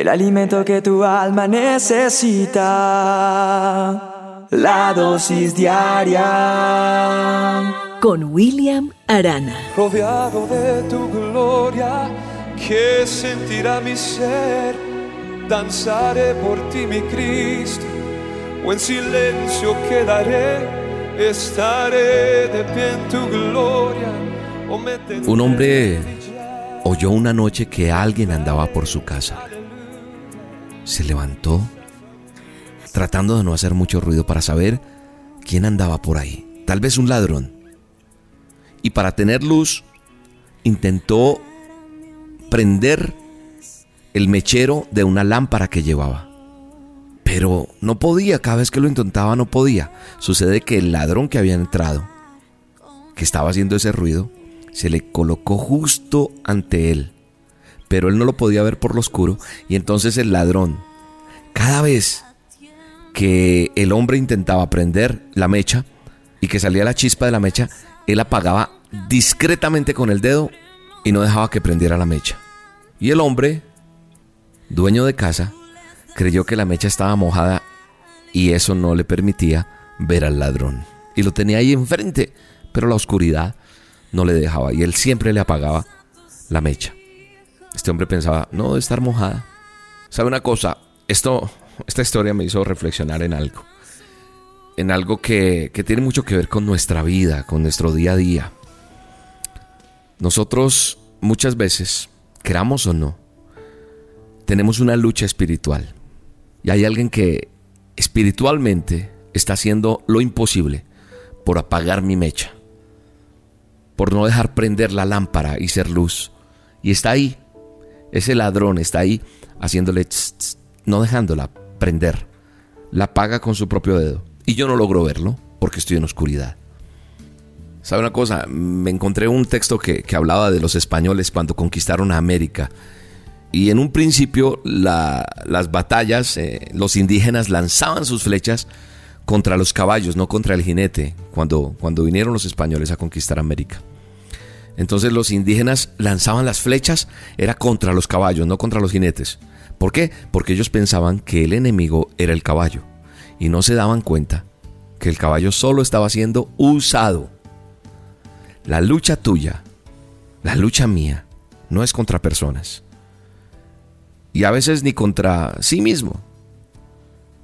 el alimento que tu alma necesita. La dosis diaria. Con William Arana. Rodeado de tu gloria, que sentirá mi ser. Danzaré por ti, mi Cristo, o en silencio quedaré. Estaré de pie en tu gloria. O me Un hombre oyó una noche que alguien andaba por su casa. Se levantó, tratando de no hacer mucho ruido para saber quién andaba por ahí. Tal vez un ladrón. Y para tener luz, intentó prender el mechero de una lámpara que llevaba. Pero no podía, cada vez que lo intentaba no podía. Sucede que el ladrón que había entrado, que estaba haciendo ese ruido, se le colocó justo ante él. Pero él no lo podía ver por lo oscuro y entonces el ladrón, cada vez que el hombre intentaba prender la mecha y que salía la chispa de la mecha, él apagaba discretamente con el dedo y no dejaba que prendiera la mecha. Y el hombre, dueño de casa, creyó que la mecha estaba mojada y eso no le permitía ver al ladrón. Y lo tenía ahí enfrente, pero la oscuridad no le dejaba y él siempre le apagaba la mecha. Este hombre pensaba, no debe estar mojada. ¿Sabe una cosa? Esto, esta historia me hizo reflexionar en algo. En algo que, que tiene mucho que ver con nuestra vida, con nuestro día a día. Nosotros muchas veces, queramos o no, tenemos una lucha espiritual. Y hay alguien que espiritualmente está haciendo lo imposible por apagar mi mecha por no dejar prender la lámpara y ser luz. Y está ahí, ese ladrón está ahí haciéndole, no dejándola prender. La apaga con su propio dedo. Y yo no logro verlo porque estoy en oscuridad. ¿Sabe una cosa? Me encontré un texto que, hablaba de los españoles cuando conquistaron a América. Y en un principio las batallas, eh, los indígenas lanzaban sus flechas contra los caballos, no contra el jinete, cuando, cuando vinieron los españoles a conquistar América. Entonces los indígenas lanzaban las flechas, era contra los caballos, no contra los jinetes. ¿Por qué? Porque ellos pensaban que el enemigo era el caballo y no se daban cuenta que el caballo solo estaba siendo usado. La lucha tuya, la lucha mía, no es contra personas. Y a veces ni contra sí mismo.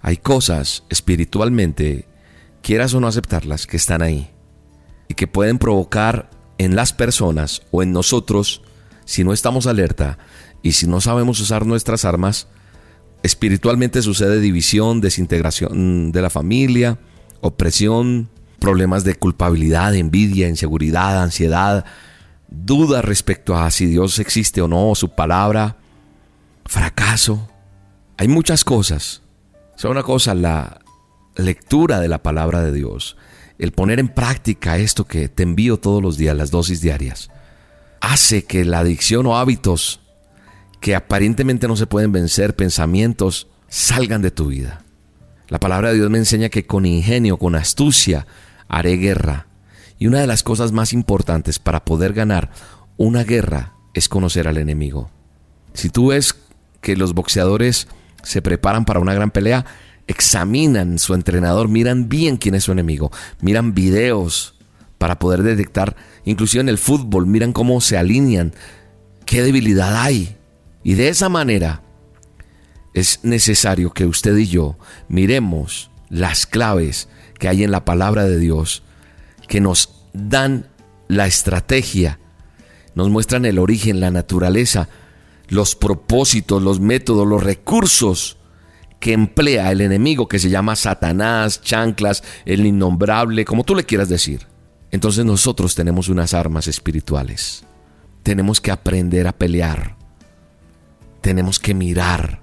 Hay cosas espiritualmente, quieras o no aceptarlas, que están ahí y que pueden provocar en las personas o en nosotros, si no estamos alerta y si no sabemos usar nuestras armas, espiritualmente sucede división, desintegración de la familia, opresión, problemas de culpabilidad, envidia, inseguridad, ansiedad, duda respecto a si Dios existe o no, su palabra, fracaso. Hay muchas cosas sea, una cosa, la lectura de la palabra de Dios, el poner en práctica esto que te envío todos los días, las dosis diarias, hace que la adicción o hábitos que aparentemente no se pueden vencer, pensamientos, salgan de tu vida. La palabra de Dios me enseña que con ingenio, con astucia, haré guerra. Y una de las cosas más importantes para poder ganar una guerra es conocer al enemigo. Si tú ves que los boxeadores se preparan para una gran pelea, examinan su entrenador, miran bien quién es su enemigo, miran videos para poder detectar, inclusive en el fútbol, miran cómo se alinean, qué debilidad hay. Y de esa manera es necesario que usted y yo miremos las claves que hay en la palabra de Dios, que nos dan la estrategia, nos muestran el origen, la naturaleza, los propósitos, los métodos, los recursos que emplea el enemigo que se llama Satanás, chanclas, el innombrable, como tú le quieras decir. Entonces nosotros tenemos unas armas espirituales. Tenemos que aprender a pelear. Tenemos que mirar.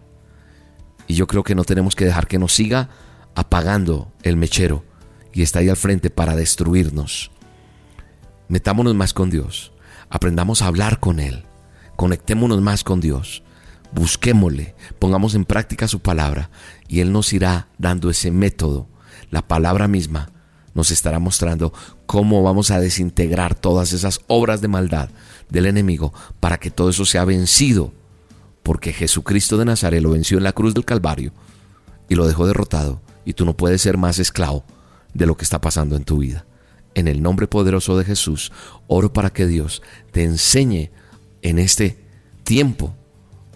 Y yo creo que no tenemos que dejar que nos siga apagando el mechero y está ahí al frente para destruirnos. Metámonos más con Dios. Aprendamos a hablar con Él Conectémonos más con Dios. Busquémosle, pongamos en práctica su palabra y Él nos irá dando ese método. La palabra misma nos estará mostrando cómo vamos a desintegrar todas esas obras de maldad del enemigo para que todo eso sea vencido porque Jesucristo de Nazaret lo venció en la cruz del Calvario y lo dejó derrotado y tú no puedes ser más esclavo de lo que está pasando en tu vida. En el nombre poderoso de Jesús, oro para que Dios te enseñe en este tiempo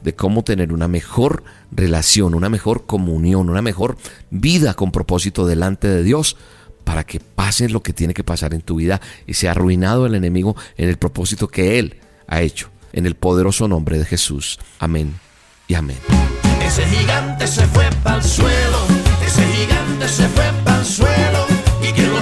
de cómo tener una mejor relación, una mejor comunión, una mejor vida con propósito delante de Dios para que pase lo que tiene que pasar en tu vida y sea arruinado el enemigo en el propósito que Él ha hecho. En el poderoso nombre de Jesús. Amén y amén. Ese gigante se fue para el suelo, ese gigante se fue para el suelo, y lo